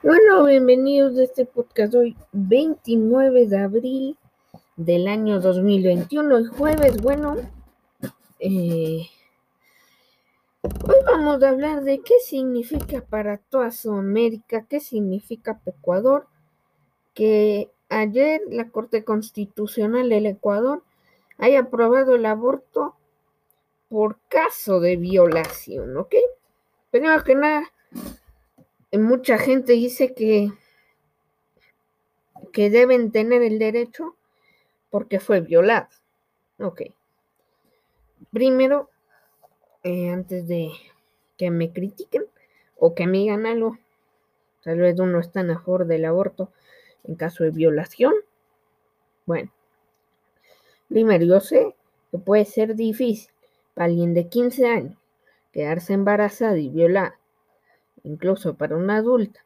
Bueno, bienvenidos a este podcast hoy 29 de abril del año 2021, el jueves, bueno, eh, hoy vamos a hablar de qué significa para toda Sudamérica, qué significa Ecuador, que ayer la Corte Constitucional del Ecuador haya aprobado el aborto por caso de violación, ¿ok? Primero que nada, mucha gente dice que, que deben tener el derecho porque fue violado. Ok. Primero, eh, antes de que me critiquen o que me digan algo, tal vez uno está a favor del aborto en caso de violación. Bueno, primero, yo sé que puede ser difícil para alguien de 15 años quedarse embarazada y violada, incluso para una adulta.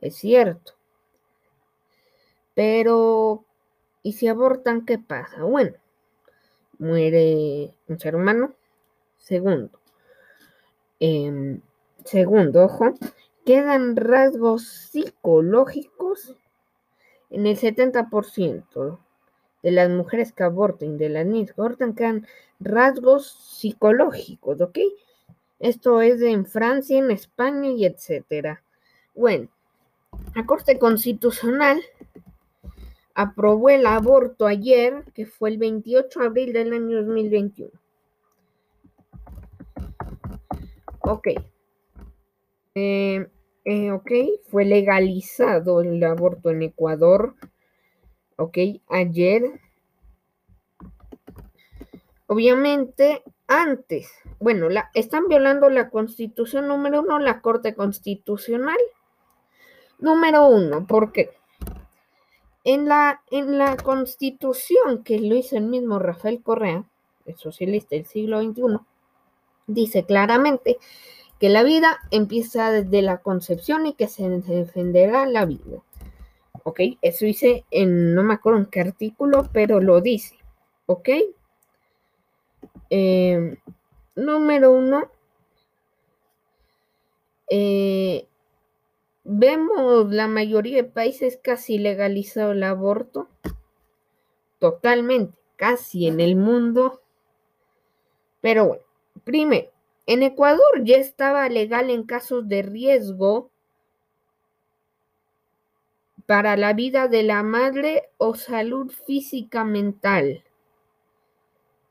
Es cierto. Pero, ¿y si abortan qué pasa? Bueno, muere un ser humano. Segundo, em, segundo, ojo, quedan rasgos psicológicos en el 70% de las mujeres que aborten, de las niñas que abortan, quedan rasgos psicológicos, ¿ok? Esto es en Francia, en España y etcétera. Bueno, la Corte Constitucional aprobó el aborto ayer, que fue el 28 de abril del año 2021. Ok. Eh, eh, ok, fue legalizado el aborto en Ecuador. Ok, ayer Obviamente, antes, bueno, la, están violando la constitución número uno, la Corte Constitucional. Número uno, ¿por qué? En la, en la constitución que lo hizo el mismo Rafael Correa, el socialista del siglo XXI, dice claramente que la vida empieza desde la concepción y que se defenderá la vida. ¿Ok? Eso dice en, no me acuerdo en qué artículo, pero lo dice. ¿Ok? Eh, número uno, eh, vemos la mayoría de países casi legalizado el aborto, totalmente, casi en el mundo. Pero bueno, primero, en Ecuador ya estaba legal en casos de riesgo para la vida de la madre o salud física mental.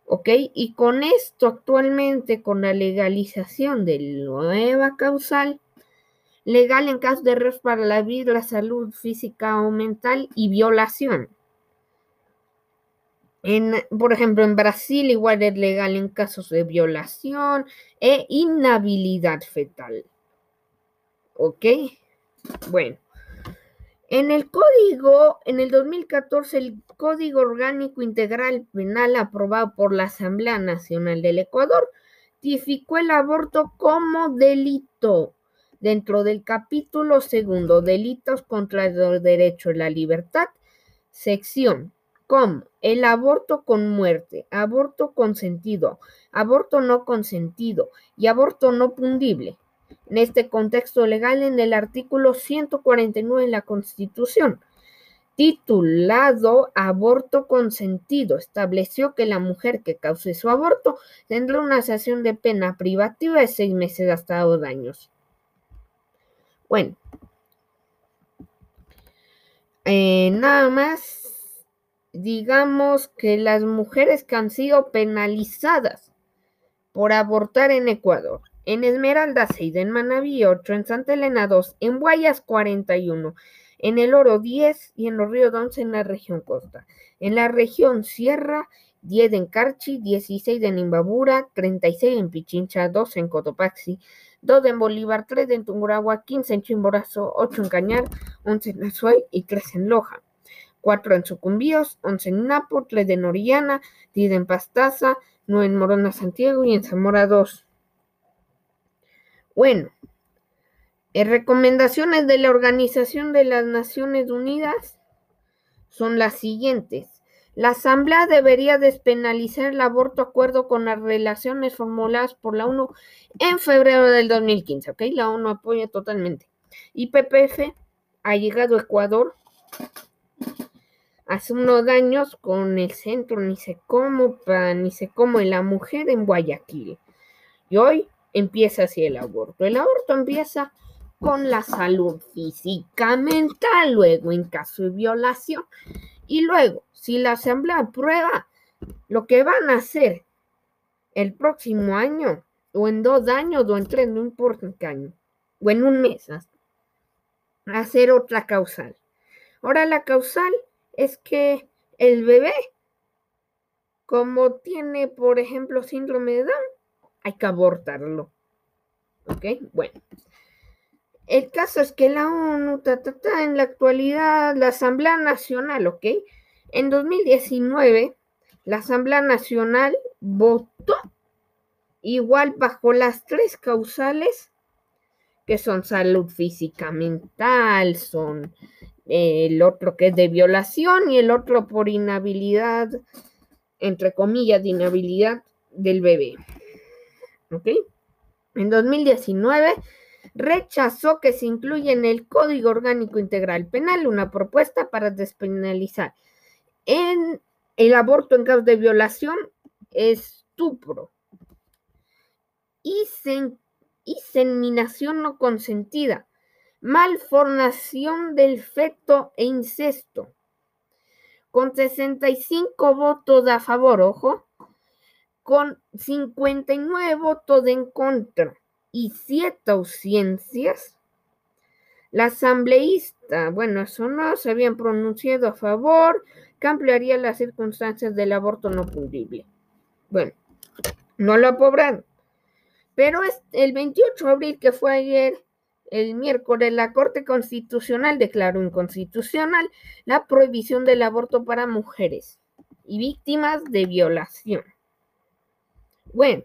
¿Ok? Y con esto actualmente, con la legalización de nueva causal, legal en caso de riesgo para la vida, la salud física o mental y violación. En, por ejemplo, en Brasil igual es legal en casos de violación e inhabilidad fetal. ¿Ok? Bueno. En el código, en el 2014, el Código Orgánico Integral Penal aprobado por la Asamblea Nacional del Ecuador tipificó el aborto como delito dentro del capítulo segundo, delitos contra el derecho a la libertad, sección como el aborto con muerte, aborto consentido, aborto no consentido y aborto no pundible en este contexto legal en el artículo 149 de la Constitución, titulado Aborto consentido, estableció que la mujer que cause su aborto tendrá una sanción de pena privativa de seis meses hasta dos años. Bueno, eh, nada más, digamos que las mujeres que han sido penalizadas por abortar en Ecuador en Esmeralda 6, en Manaví 8, en Santa Elena 2, en Guayas 41, en El Oro 10 y en Los Ríos 11 en la región Costa. En la región Sierra 10 en Carchi, 16 en Imbabura, 36 en Pichincha, 2 en Cotopaxi, 2 en Bolívar, 3 en Tunguragua, 15 en Chimborazo, 8 en Cañar, 11 en Azuay y 3 en Loja. 4 en Sucumbíos, 11 en Napo, 3 en Orellana, 10 en Pastaza, 9 en Morona Santiago y en Zamora 2. Bueno, eh, recomendaciones de la Organización de las Naciones Unidas son las siguientes. La Asamblea debería despenalizar el aborto acuerdo con las relaciones formuladas por la ONU en febrero del 2015, ¿ok? La ONU apoya totalmente. Y PPF ha llegado a Ecuador hace unos años con el centro ni sé cómo, ni sé cómo en la mujer en Guayaquil. Y hoy empieza así el aborto. El aborto empieza con la salud física, mental, luego en caso de violación. Y luego, si la asamblea aprueba, lo que van a hacer el próximo año, o en dos años, o en tres, no importa en qué año, o en un mes, hacer otra causal. Ahora la causal es que el bebé, como tiene, por ejemplo, síndrome de Down, hay que abortarlo. ¿Ok? Bueno. El caso es que la ONU, en la actualidad, la Asamblea Nacional, ¿ok? En 2019, la Asamblea Nacional votó igual bajo las tres causales que son salud física mental, son eh, el otro que es de violación y el otro por inhabilidad, entre comillas, de inhabilidad del bebé. ¿Ok? En 2019 rechazó que se incluya en el Código Orgánico Integral Penal una propuesta para despenalizar en el aborto en caso de violación, estupro, inseminación no consentida, malformación del feto e incesto. Con 65 votos a favor, ojo, con 59 votos en contra y 7 ausencias, la asambleísta, bueno, eso no, se habían pronunciado a favor, que ampliaría las circunstancias del aborto no punible. Bueno, no lo aprobaron. Pero el 28 de abril, que fue ayer, el miércoles, la Corte Constitucional declaró inconstitucional la prohibición del aborto para mujeres y víctimas de violación. Bueno,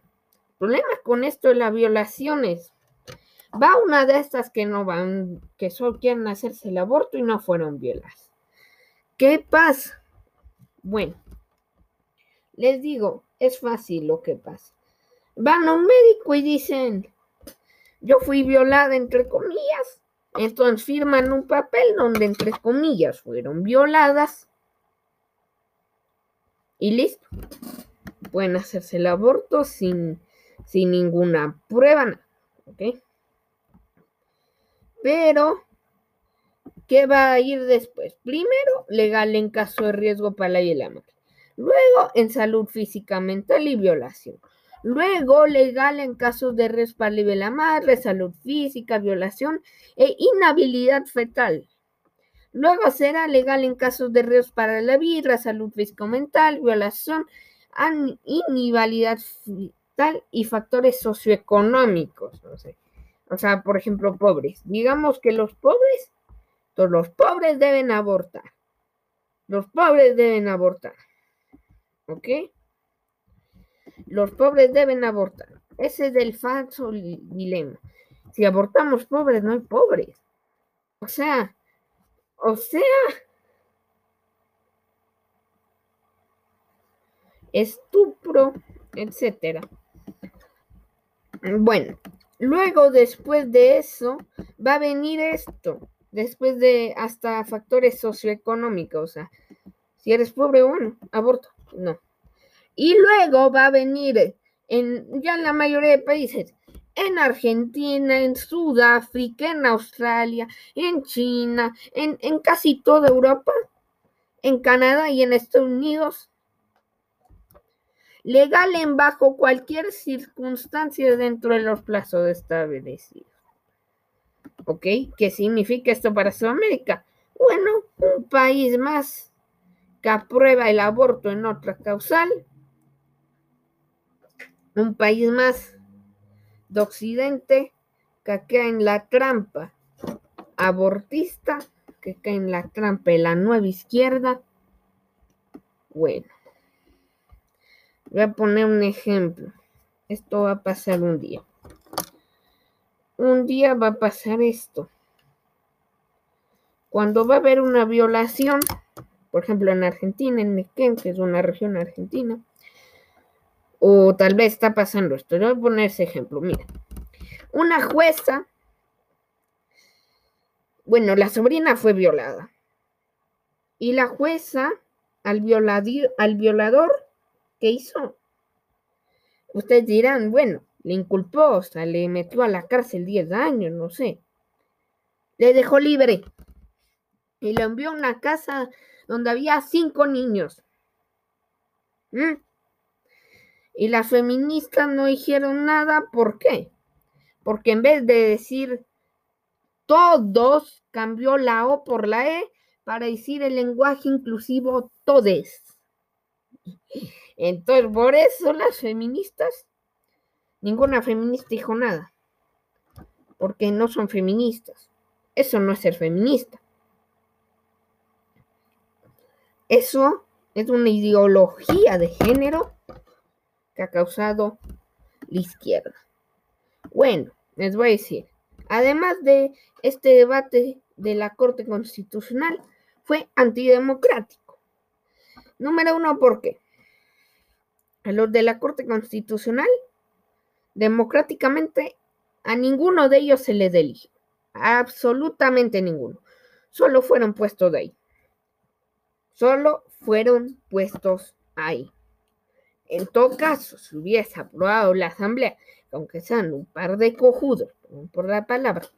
problemas con esto de las violaciones. Va una de estas que no van, que solo quieren hacerse el aborto y no fueron violadas. ¿Qué pasa? Bueno, les digo, es fácil lo que pasa. Van a un médico y dicen, yo fui violada entre comillas. Entonces firman un papel donde entre comillas fueron violadas. Y listo. Pueden hacerse el aborto sin, sin ninguna prueba. ¿Ok? Pero, ¿qué va a ir después? Primero, legal en caso de riesgo para la y la madre. Luego, en salud física, mental y violación. Luego, legal en casos de respaldo de la madre, salud física, violación e inhabilidad fetal. Luego será legal en casos de riesgo para la vida, salud físico-mental, violación, inhabilidad fetal y factores socioeconómicos. O sea, por ejemplo, pobres. Digamos que los pobres, todos los pobres deben abortar. Los pobres deben abortar. ¿Ok? Los pobres deben abortar. Ese es el falso dilema. Si abortamos pobres, no hay pobres. O sea, o sea, estupro, etcétera. Bueno, luego después de eso va a venir esto, después de hasta factores socioeconómicos, o sea, si eres pobre, bueno, aborto, no. Y luego va a venir en ya en la mayoría de países, en Argentina, en Sudáfrica, en Australia, en China, en, en casi toda Europa, en Canadá y en Estados Unidos. Legal en bajo cualquier circunstancia dentro de los plazos establecidos. ¿Ok? ¿Qué significa esto para Sudamérica? Bueno, un país más que aprueba el aborto en otra causal un país más de Occidente que cae en la trampa abortista, que cae en la trampa de la nueva izquierda. Bueno, voy a poner un ejemplo. Esto va a pasar un día. Un día va a pasar esto. Cuando va a haber una violación, por ejemplo en Argentina, en Nequén, que es una región argentina, o tal vez está pasando esto. Voy a poner ese ejemplo. Mira, una jueza Bueno, la sobrina fue violada. Y la jueza, al, al violador, ¿qué hizo? Ustedes dirán, bueno, le inculpó, o sea, le metió a la cárcel 10 años, no sé. Le dejó libre y lo envió a una casa donde había cinco niños. ¿Mm? Y las feministas no dijeron nada, ¿por qué? Porque en vez de decir todos, cambió la O por la E para decir el lenguaje inclusivo todes. Entonces, por eso las feministas, ninguna feminista dijo nada, porque no son feministas. Eso no es ser feminista. Eso es una ideología de género que ha causado la izquierda. Bueno, les voy a decir, además de este debate de la Corte Constitucional, fue antidemocrático. Número uno, ¿por qué? A los de la Corte Constitucional, democráticamente, a ninguno de ellos se les eligió. Absolutamente ninguno. Solo fueron puestos de ahí. Solo fueron puestos ahí. En todo caso, si hubiese aprobado la Asamblea, aunque sean un par de cojudos, por la palabra,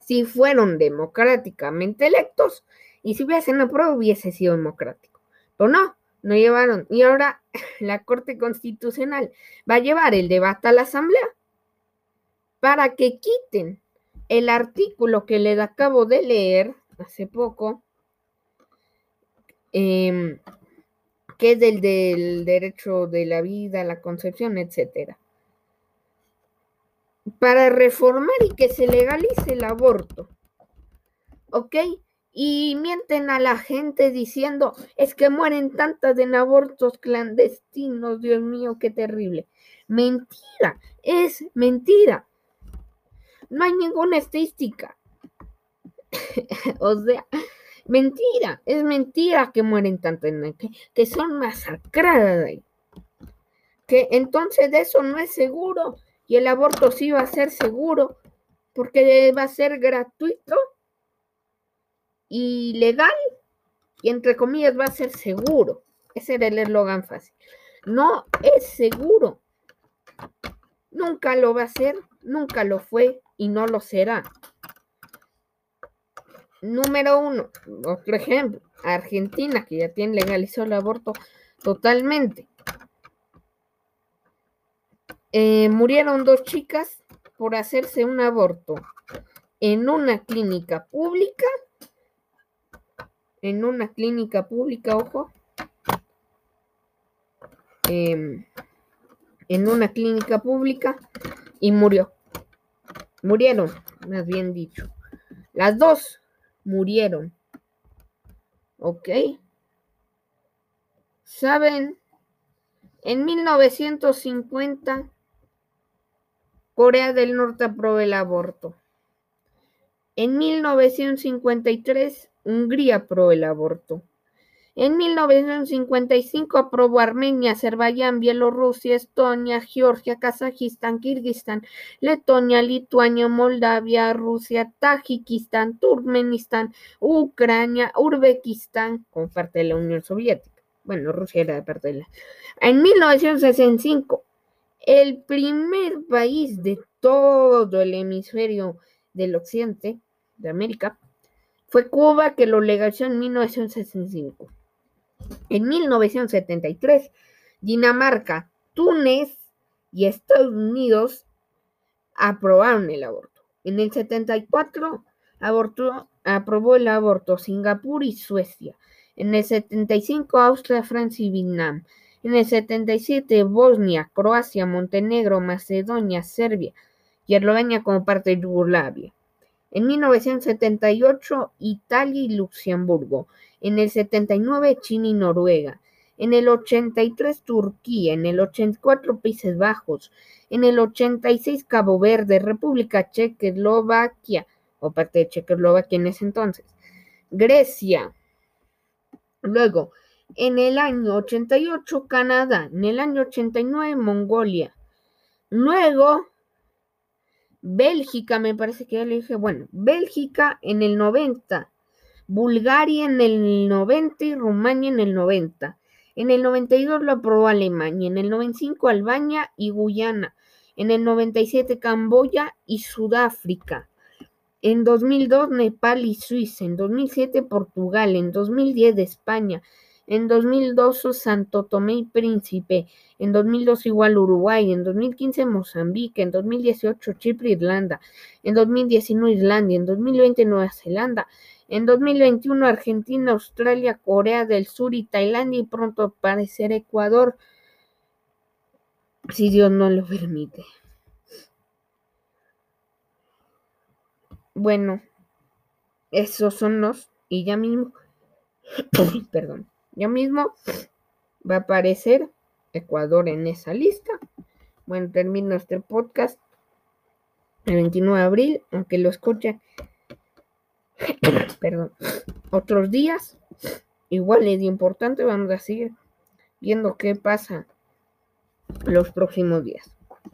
si fueron democráticamente electos y si hubiesen aprobado hubiese sido democrático. Pero no, no llevaron. Y ahora la Corte Constitucional va a llevar el debate a la Asamblea para que quiten el artículo que le acabo de leer hace poco, em, que es el del derecho de la vida, la concepción, etcétera para reformar y que se legalice el aborto. ¿Ok? Y mienten a la gente diciendo, es que mueren tantas en abortos clandestinos, Dios mío, qué terrible. Mentira, es mentira. No hay ninguna estadística. o sea, mentira, es mentira que mueren tantas, que, que son masacradas. Que entonces eso no es seguro y el aborto sí va a ser seguro porque va a ser gratuito y legal y entre comillas va a ser seguro. Ese era el eslogan fácil. No es seguro. Nunca lo va a ser, nunca lo fue y no lo será. Número uno, otro ejemplo, Argentina, que ya tiene legalizado el aborto totalmente. Eh, murieron dos chicas por hacerse un aborto en una clínica pública, en una clínica pública, ojo, em, en una clínica pública y murió. Murieron, más bien dicho. Las dos murieron. ¿Ok? ¿Saben? En 1950 Corea del Norte aprobó el aborto. En 1953, Hungría aprobó el aborto. En 1955 aprobó Armenia, Azerbaiyán, Bielorrusia, Estonia, Georgia, Kazajistán, Kirguistán, Letonia, Lituania, Moldavia, Rusia, Tajikistán, Turkmenistán, Ucrania, Uzbekistán, como parte de la Unión Soviética. Bueno, Rusia era parte de la. En 1965 el primer país de todo el hemisferio del occidente de América fue Cuba, que lo legalizó en 1965. En 1973, Dinamarca, Túnez y Estados Unidos aprobaron el aborto. En el 74 aprobó el aborto Singapur y Suecia. En el 75 Austria, Francia y Vietnam. En el 77, Bosnia, Croacia, Montenegro, Macedonia, Serbia y Eslovenia como parte de Yugoslavia. En 1978, Italia y Luxemburgo. En el 79, China y Noruega. En el 83, Turquía. En el 84, Países Bajos. En el 86, Cabo Verde, República Checa, Eslovaquia, o parte de Checoslovaquia en ese entonces. Grecia. Luego, en el año 88 Canadá, en el año 89 Mongolia. Luego Bélgica, me parece que ya le dije, bueno, Bélgica en el 90, Bulgaria en el 90 y Rumania en el 90. En el 92 lo aprobó Alemania, en el 95 Albania y Guyana, en el 97 Camboya y Sudáfrica, en 2002 Nepal y Suiza, en 2007 Portugal, en 2010 España, en 2012 Santo Tomé y Príncipe, en 2002 igual Uruguay, en 2015 Mozambique, en 2018 Chipre, Irlanda, en 2019 Islandia, en 2020 Nueva Zelanda, en 2021 Argentina, Australia, Corea del Sur y Tailandia. Y pronto aparecerá Ecuador, si Dios no lo permite. Bueno, esos son los y ya mismo, perdón, ya mismo va a aparecer Ecuador en esa lista. Bueno, termino este podcast el 29 de abril, aunque lo escuchen, perdón, otros días. Igual es importante, vamos a seguir viendo qué pasa los próximos días.